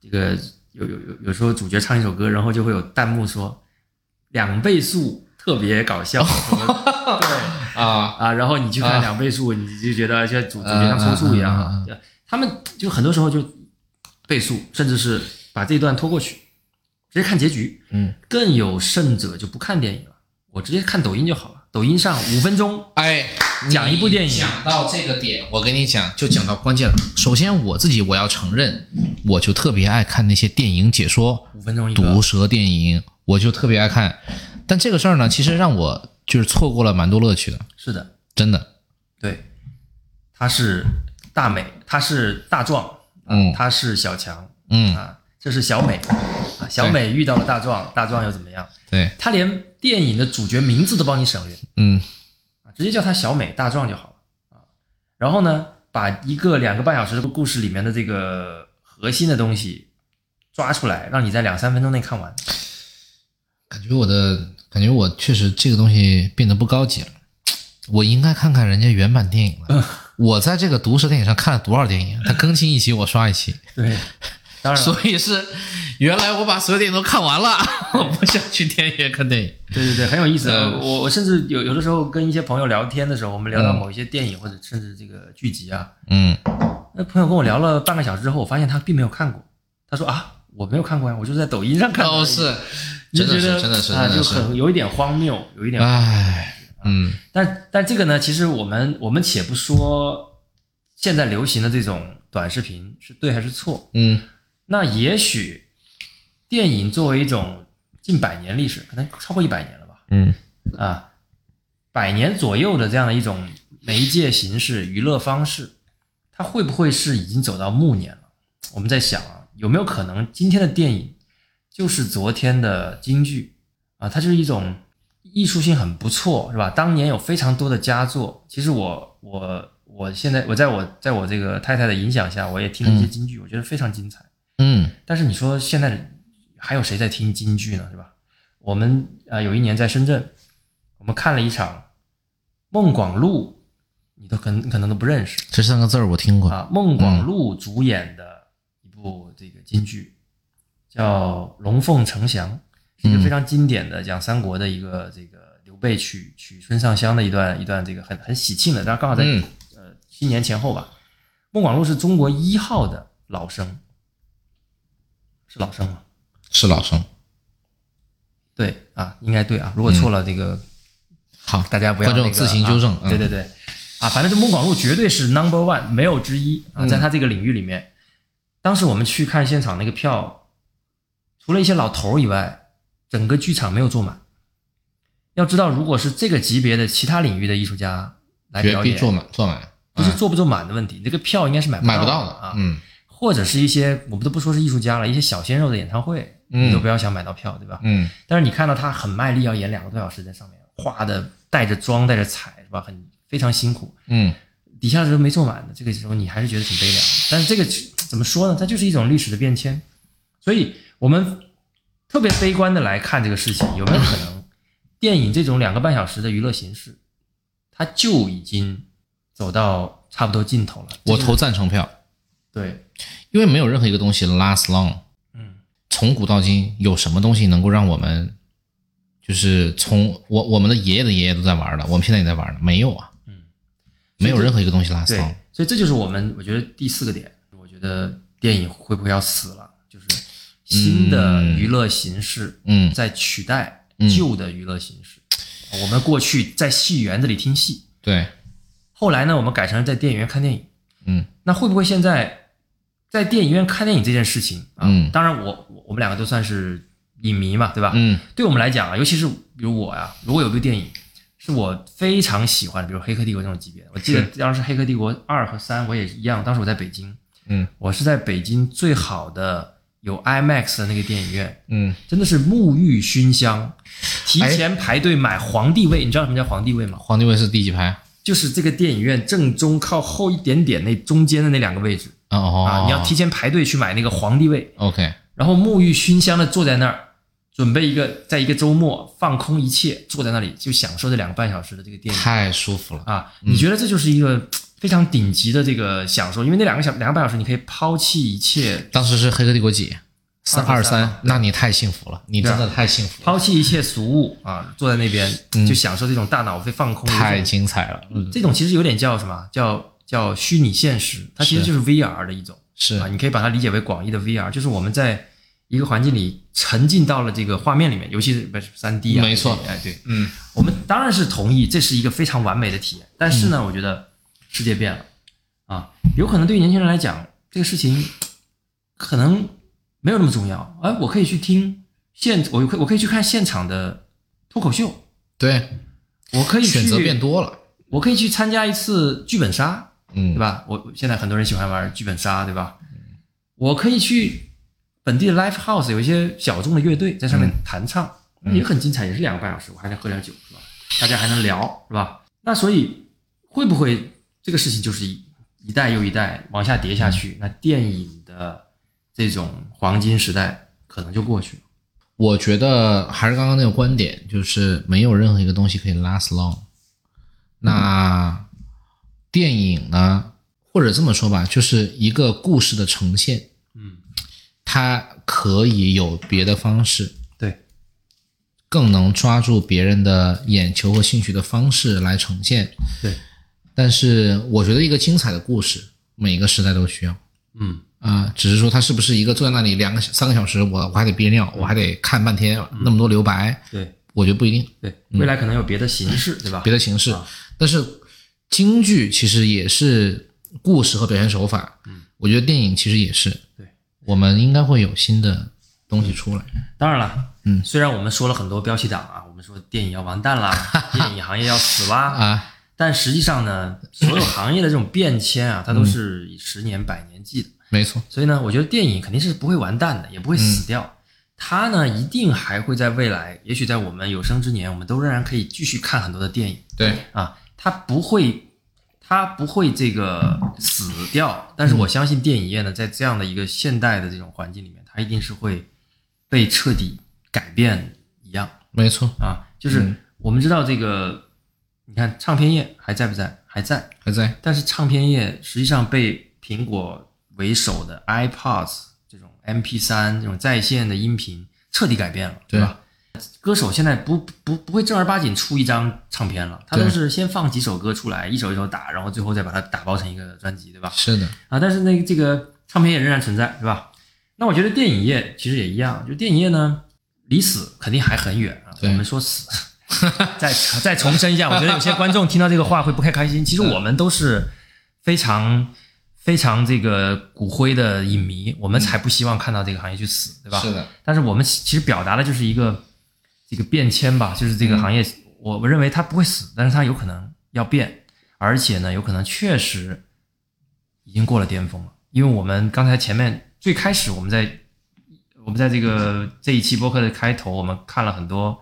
这个有有有有时候主角唱一首歌，然后就会有弹幕说两倍速特别搞笑，[LAUGHS] 对啊，啊，然后你去看啊两倍速，你就觉得像主主角像抽搐一样嗯嗯嗯啊。他们就很多时候就倍速，甚至是把这一段拖过去，直接看结局。嗯，更有甚者就不看电影了，我直接看抖音就好了。抖音上五分钟哎，讲一部电影讲到这个点，我跟你讲，就讲到关键了。首先我自己我要承认，我就特别爱看那些电影解说，五分钟一个，毒舌电影，我就特别爱看。但这个事儿呢，其实让我就是错过了蛮多乐趣的，是的，真的。对，他是大美，他是大壮，嗯。他是小强嗯，啊，这是小美啊，小美遇到了大壮，大壮又怎么样？对，他连电影的主角名字都帮你省略。嗯。啊，直接叫他小美、大壮就好了啊。然后呢，把一个两个半小时的故事里面的这个核心的东西抓出来，让你在两三分钟内看完。感觉我的感觉我确实这个东西变得不高级了。我应该看看人家原版电影了。我在这个毒舌电影上看了多少电影？他更新一期我刷一期。对，当然 [LAUGHS] 所以是原来我把所有电影都看完了，[LAUGHS] 我不想去电影院看电影。对对对，很有意思。嗯我我甚至有有的时候跟一些朋友聊天的时候，我们聊到某一些电影或者甚至这个剧集啊，嗯那朋友跟我聊了半个小时之后，我发现他并没有看过。他说啊，我没有看过呀，我就是在抖音上看的。哦，是，你就真的觉得是，真的是，啊，就很有一点荒谬，有一点。唉，嗯。但但这个呢，其实我们我们且不说现在流行的这种短视频是对还是错，嗯。那也许电影作为一种近百年历史，可能超过一百年了吧，嗯。啊，百年左右的这样的一种媒介形式、娱乐方式，它会不会是已经走到暮年了？我们在想啊，有没有可能今天的电影就是昨天的京剧啊？它就是一种艺术性很不错，是吧？当年有非常多的佳作。其实我我我现在我在我在我这个太太的影响下，我也听了一些京剧，我觉得非常精彩。嗯但是你说现在还有谁在听京剧呢？是吧？我们啊、呃有一年在深圳，我们看了一场孟广禄，你都可能可能都不认识这三个字儿我听过。啊。孟广禄主演的一部这个京剧，叫《龙凤呈祥》，是一个非常经典的讲三国的一个这个刘备娶娶孙尚香的一段一段这个很很喜庆的，但是刚好在、嗯呃新年前后吧。孟广禄是中国一号的老生，是老生吗？是老生。对啊，应该对啊。如果错了，这个好，大家不要、那个、观众自行纠正对对对，啊，反正这孟广禄绝对是 number one，没有之一啊，嗯在他这个领域里面。当时我们去看现场那个票，除了一些老头儿以外，整个剧场没有坐满。要知道，如果是这个级别的其他领域的艺术家来表演，壁坐满，坐满，不是坐不坐满的问题，这个票应该是买不买不到的啊。嗯或者是一些我们都不说是艺术家了，一些小鲜肉的演唱会，嗯你都不要想买到票，对吧？嗯但是你看到他很卖力，要演两个多小时在上面，画的带着妆带着彩，是吧？很非常辛苦，嗯底下的人没坐满的，这个时候你还是觉得挺悲凉。但是这个怎么说呢？它就是一种历史的变迁，所以我们特别悲观的来看这个事情，有没有可能电影这种两个半小时的娱乐形式，它就已经走到差不多尽头了？我投赞成票，对，因为没有任何一个东西 last long。嗯，从古到今，有什么东西能够让我们，就是从我我们的爷爷的爷爷都在玩了，我们现在也在玩的，没有啊，嗯，没有任何一个东西 last long。，所以这就是我们我觉得第四个点，我觉得电影会不会要死了？就是新的娱乐形式嗯在取代嗯旧的娱乐形式。我们过去在戏园子里听戏，对，后来呢，我们改成了在电影院看电影。嗯那会不会现在在电影院看电影这件事情啊？嗯当然我我我们两个都算是影迷嘛，对吧？嗯对我们来讲啊，尤其是比如我呀，如果有部电影是我非常喜欢的，比如《黑客帝国》这种级别的，我记得当时《黑客帝国二》和三我也一样，当时我在北京，嗯我是在北京最好的有 IMAX 的那个电影院，嗯，真的是沐浴熏香，提前排队买皇帝位，你知道什么叫皇帝位吗？皇帝位是第几排？就是这个电影院正中靠后一点点那中间的那两个位置哦哦，啊，你要提前排队去买那个皇帝位，OK，然后沐浴熏香的坐在那儿，准备一个在一个周末放空一切，坐在那里就享受这两个半小时的这个电影太舒服了。啊！你觉得这就是一个非常顶级的这个享受？因为那两个小两个半小时，你可以抛弃一切，当时是黑客帝国几？三二十三，那你太幸福了，你真的太幸福了，抛弃一切俗物啊，坐在那边就享受这种大脑被放空的太精彩了。嗯，这种其实有点叫什么？叫叫虚拟现实，它其实就是 VR 的一种是。啊，你可以把它理解为广义的 VR，就是我们在一个环境里沉浸到了这个画面里面，尤其是不是三 D 啊，没错。哎对，嗯。我们当然是同意这是一个非常完美的体验，但是呢，我觉得世界变了啊，有可能对于年轻人来讲，这个事情可能没有那么重要。哎，我可以去听现，我可我可以去看现场的脱口秀，对，我可以选择变多了。我可以去参加一次剧本杀，嗯对吧？我现在很多人喜欢玩剧本杀，对吧？我可以去本地的 live house，有一些小众的乐队在上面弹唱，也很精彩，也是两个半小时，我还能喝点酒，是吧？大家还能聊，是吧？那所以会不会这个事情就是一一代又一代往下跌下去？那电影的这种黄金时代可能就过去了。我觉得还是刚刚那个观点，就是没有任何一个东西可以 last long。那电影呢，或者这么说吧，就是一个故事的呈现，嗯，它可以有别的方式，对，更能抓住别人的眼球和兴趣的方式来呈现。对，但是我觉得一个精彩的故事，每个时代都需要。嗯，啊、只是说它是不是一个坐在那里两个三个小时，我我还得憋尿，我还得看半天那么多留白，对。我觉得不一定，对，未来可能有别的形式，对吧？别的形式。啊。但是京剧其实也是故事和表现手法，嗯，我觉得电影其实也是，对，我们应该会有新的东西出来。当然了，嗯，虽然我们说了很多标题党啊，我们说电影要完蛋啦，[LAUGHS] 电影行业要死啦，啊，但实际上呢，所有行业的这种变迁啊，它都是以十年、百年计的。没错，所以呢，我觉得电影肯定是不会完蛋的，也不会死嗯掉。它呢，一定还会在未来，也许在我们有生之年，我们都仍然可以继续看很多的电影对，啊。它不会，它不会这个死掉。但是我相信电影业呢，在这样的一个现代的这种环境里面，它一定是会被彻底改变一样没错，啊。就是我们知道这个，你看唱片业还在不在？还在。还在，但是唱片业实际上被苹果为首的 iPods 这种 MP3 这种在线的音频彻底改变了，对吧？歌手现在不不不会正儿八经出一张唱片了，他都是先放几首歌出来，一首一首打，然后最后再把它打包成一个专辑，对吧？是的，啊，但是那个这个唱片业仍然存在，对吧？那我觉得电影业其实也一样，就电影业呢，离死肯定还很远啊。我们说死，[LAUGHS] 再再重申一下，我觉得有些观众听到这个话会不太开心。其实我们都是非常非常这个骨灰的影迷，我们才不希望看到这个行业去死，对吧？是的，但是我们其其实表达的就是一个这个变迁吧，就是这个行业，我我认为它不会死，但是它有可能要变，而且呢，有可能确实已经过了巅峰了，因为我们刚才前面最开始我们在我们在这个这一期播客的开头，我们看了很多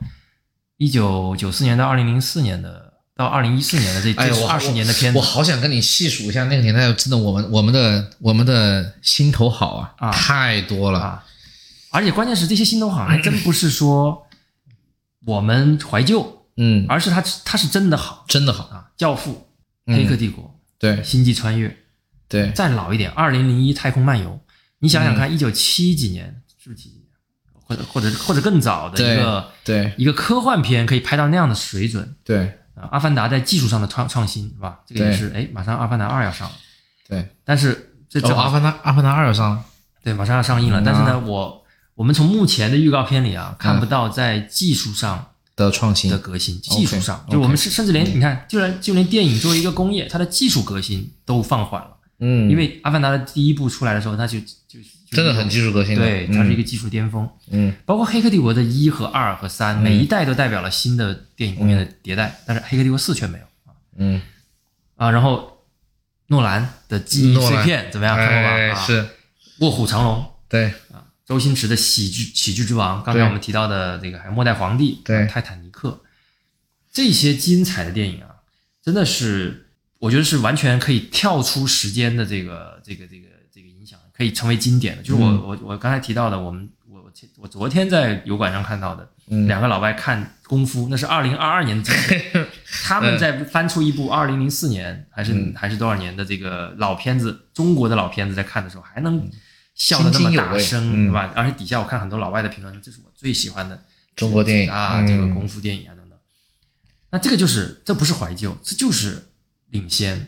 一九九四年到二零零四年的到二零一四年的这二十年的片子我，好想跟你细数一下那个年代，真的我们我们的我们的心头好啊，啊太多了，啊，而且关键是这些心头好还真不是说我们怀旧，嗯，而是它它是真的好真的好，啊，《教父》嗯《黑客帝国》对星际穿越》，对，再老一点，《二零零一太空漫游》，你想想嗯。看，一九七几年是不是七或者或者或者更早的一个对一个科幻片可以拍到那样的水准。对。啊，《阿凡达》在技术上的创创新是吧？这个也是，哎，马上《阿凡达二》要上了，对，但是这哦，阿凡达阿凡达二要上了，对，马上要上映了。嗯。但是呢，啊我我们从目前的预告片里啊，看不到在技术上的创新的，革新，技术上就我们是甚至连你看，就连就连电影作为一个工业，它的技术革新都放缓了。嗯，因为《阿凡达》的第一部出来的时候，它就就就真的很技术革新，对，它是一个技术巅峰。嗯包括《黑客帝国》的一和二和三，每一代都代表了新的电影工业的迭代，但是《黑客帝国四》却没有嗯，啊。然后诺兰的记忆诺碎片怎么样？看过吧？是，《卧虎藏龙》对啊周星驰的喜剧喜剧之王，刚才我们提到的这个还有《末代皇帝》、对啊泰坦尼克》这些精彩的电影啊，真的是我觉得是完全可以跳出时间的这个这个这个这个影响，可以成为经典的。就是我、嗯我我刚才提到的，我们我我前我昨天在油管上看到的，嗯两个老外看功夫，那是二零二二年 [LAUGHS] 他们在翻出一部二零零四年还是、嗯还是多少年的这个老片子，中国的老片子，在看的时候还能笑得那么大声，嗯对吧？而且底下我看很多老外的评论，这是我最喜欢的中国电影啊，嗯这个功夫电影啊等等。那这个就是这不是怀旧，这就是领先。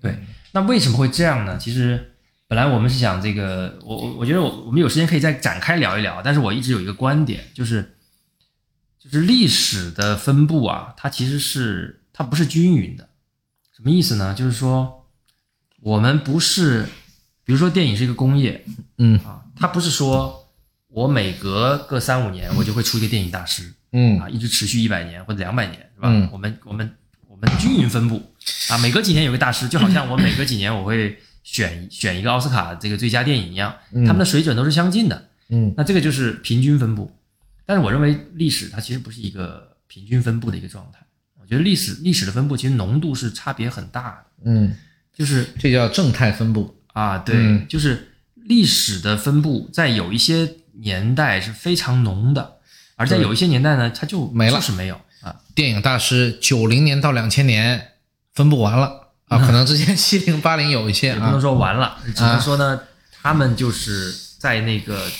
对，那为什么会这样呢？其实本来我们是想这个，我我我觉得我我们有时间可以再展开聊一聊，但是我一直有一个观点，就是就是历史的分布啊，它其实是它不是均匀的。什么意思呢？就是说我们不是，比如说电影是一个工业，嗯啊，它不是说我每隔个三五年我就会出一个电影大师嗯啊，一直持续一百年或者两百年，是吧？嗯我们我们我们均匀分布啊，每隔几年有个大师，就好像我每隔几年我会选选一个奥斯卡这个最佳电影一样，他们的水准都是相近的。嗯。那这个就是平均分布。但是我认为历史它其实不是一个平均分布的一个状态，我觉得历史历史的分布其实浓度是差别很大的，嗯，就是这叫正态分布，啊，对，嗯。就是历史的分布，在有一些年代是非常浓的，而在有一些年代呢，它就没了就是没有啊。电影大师九零年到两千年分布完了啊，可能之前七零八零有一些也不能啊，说完了，只能说呢，他们就是在那个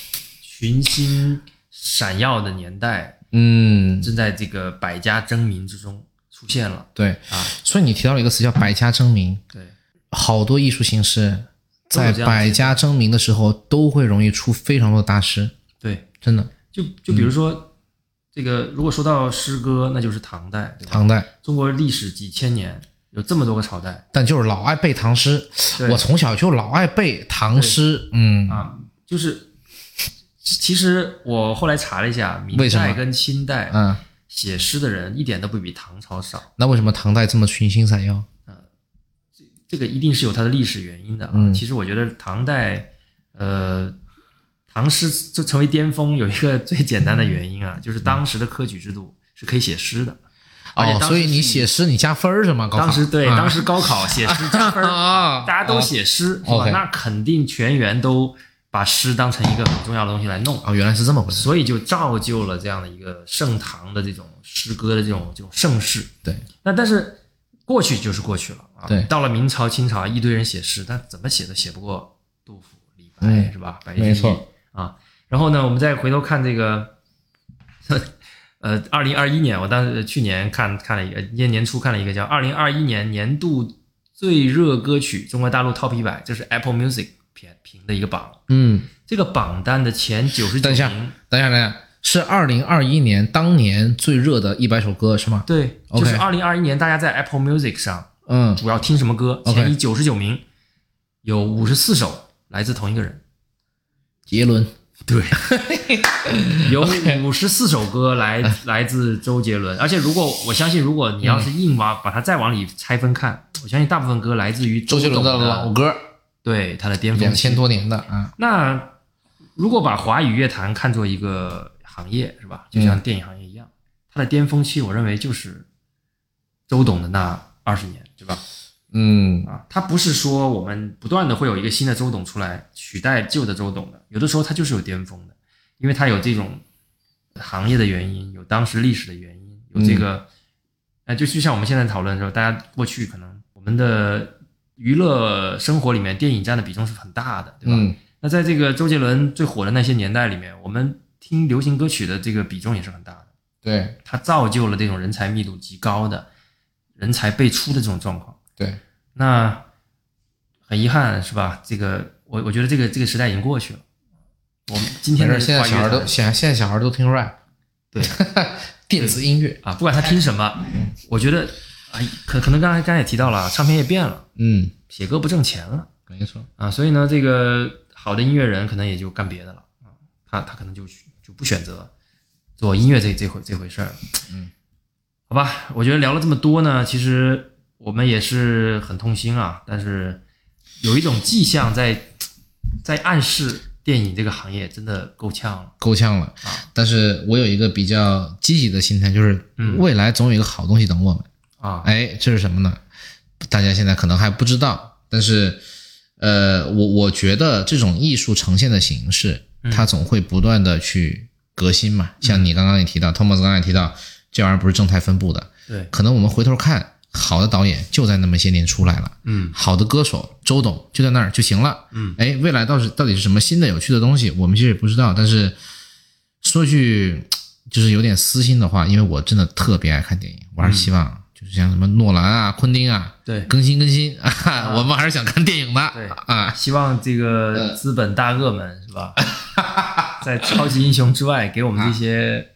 群星闪耀的年代，嗯，正在这个百家争鸣之中出现了对，啊。所以你提到了一个词叫百家争鸣，对，好多艺术形式在百家争鸣的时候都会容易出非常多的大师，对，真的。就就比如说、这个，如果说到诗歌，那就是唐代，对吧？唐代，中国历史几千年，有这么多个朝代但就是老爱背唐诗，我从小就老爱背唐诗，嗯，啊，就是其实我后来查了一下，明代跟清代嗯，写诗的人一点都不比唐朝少，那为什么唐代这么群星闪耀？这个一定是有它的历史原因的啊。嗯其实我觉得唐代，呃，唐诗就成为巅峰，有一个最简单的原因啊，就是当时的科举制度是可以写诗的。而且所以你写诗你加分儿是吗？高考当时对，啊当时高考写诗加分 [LAUGHS] 大家都写诗，是吧？那肯定全员都把诗当成一个很重要的东西来弄，哦，原来是这么回事。所以就造就了这样的一个盛唐的这种诗歌的这种这种盛世。对，那但是过去就是过去了啊。对到了明朝、清朝，一堆人写诗，但怎么写都写不过杜甫、李白，嗯是吧？白居易没错啊。然后呢，我们再回头看这个，呃，二零二一年，我当时去年看看了一个，今年年初看了一个叫二零二一年年度最热歌曲中国大陆 Top 一百，就是 Apple Music 评评的一个榜。嗯，这个榜单的前九十九等一下名，等一下，等一下，是二零二一年当年最热的一百首歌是吗？对就是二零二一年大家在 Apple Music 上嗯，主要听什么歌前一九十九名有五十四首来自同一个人，杰伦。对，[LAUGHS] 有五十四首歌来 [LAUGHS] 来自周杰伦，而且如果我相信，如果你要是硬往把它再往里拆分看，我相信大部分歌来自于周杰伦的老歌，对他的巅峰期两千。多年的啊，那如果把华语乐坛看作一个行业，是吧？就像电影行业一样，它的巅峰期，我认为就是周董的那二十年，对吧？嗯，啊，它不是说我们不断的会有一个新的周董出来取代旧的周董的，有的时候它就是有巅峰的，因为它有这种行业的原因，有当时历史的原因，有这个，哎、就就像我们现在讨论的时候，大家过去可能我们的娱乐生活里面，电影占的比重是很大的，对吧？嗯，那在这个周杰伦最火的那些年代里面，我们听流行歌曲的这个比重也是很大的，对它造就了这种人才密度极高的人才辈出的这种状况。对，那很遗憾是吧？这个我我觉得这个这个时代已经过去了。我们今天的现在小孩都现在现在小孩都听 rap，对。[LAUGHS] 电子音乐，啊，不管他听什么，我觉得啊，可可能刚才刚才也提到了，唱片业变了，嗯，写歌不挣钱了没错，啊，所以呢，这个好的音乐人可能也就干别的了啊，他他可能就就不选择做音乐这这回这回事儿了。嗯，好吧，我觉得聊了这么多呢，其实我们也是很痛心啊，但是有一种迹象在在暗示电影这个行业真的够呛了。够呛了啊。但是我有一个比较积极的心态，就是嗯未来总有一个好东西等我们。啊，哎，这是什么呢？大家现在可能还不知道，但是，呃，我我觉得这种艺术呈现的形式，它总会不断的去革新嘛。像你刚刚也提到，托马斯刚刚也提到，这玩意儿不是正态分布的，对，可能我们回头看，好的导演就在那么些年出来了，嗯。好的歌手周董就在那儿就行了。嗯，哎，未来到底到底是什么新的有趣的东西，我们其实也不知道。但是说句就是有点私心的话，因为我真的特别爱看电影，我还是希望就是像什么诺兰啊、昆汀啊，对，更新更新啊，我们还是想看电影的对。啊。希望这个资本大鳄们是吧，[LAUGHS] 在超级英雄之外，给我们这些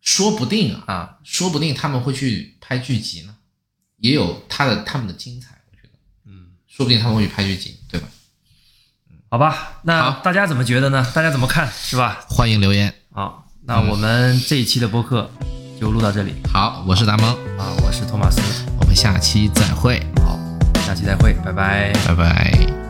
说不定啊，啊，说不定他们会去拍剧集呢，也有他的他们的精彩，我觉得，嗯，说不定他们会去拍剧集，对吧？好吧，那大家怎么觉得呢？大家怎么看是吧？欢迎留言。好，那我们这一期的播客就录到这里好，我是达蒙，啊，我是托马斯，我们下期再会，好，下期再会，拜拜。拜拜。